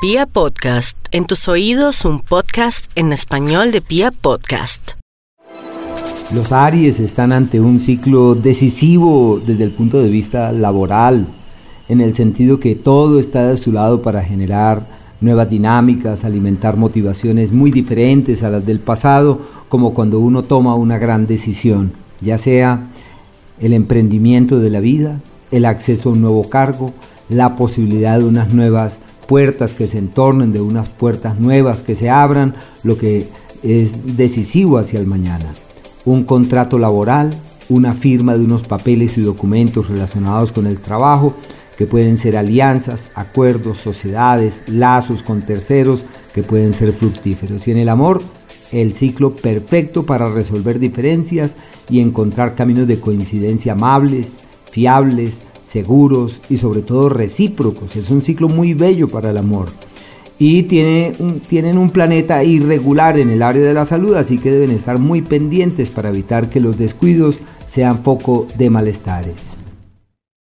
Pia Podcast, en tus oídos un podcast en español de Pia Podcast. Los Aries están ante un ciclo decisivo desde el punto de vista laboral, en el sentido que todo está de su lado para generar nuevas dinámicas, alimentar motivaciones muy diferentes a las del pasado, como cuando uno toma una gran decisión, ya sea el emprendimiento de la vida, el acceso a un nuevo cargo, la posibilidad de unas nuevas puertas que se entornen, de unas puertas nuevas que se abran, lo que es decisivo hacia el mañana. Un contrato laboral, una firma de unos papeles y documentos relacionados con el trabajo, que pueden ser alianzas, acuerdos, sociedades, lazos con terceros, que pueden ser fructíferos. Y en el amor, el ciclo perfecto para resolver diferencias y encontrar caminos de coincidencia amables, fiables, seguros y sobre todo recíprocos. Es un ciclo muy bello para el amor. Y tiene tienen un planeta irregular en el área de la salud, así que deben estar muy pendientes para evitar que los descuidos sean foco de malestares.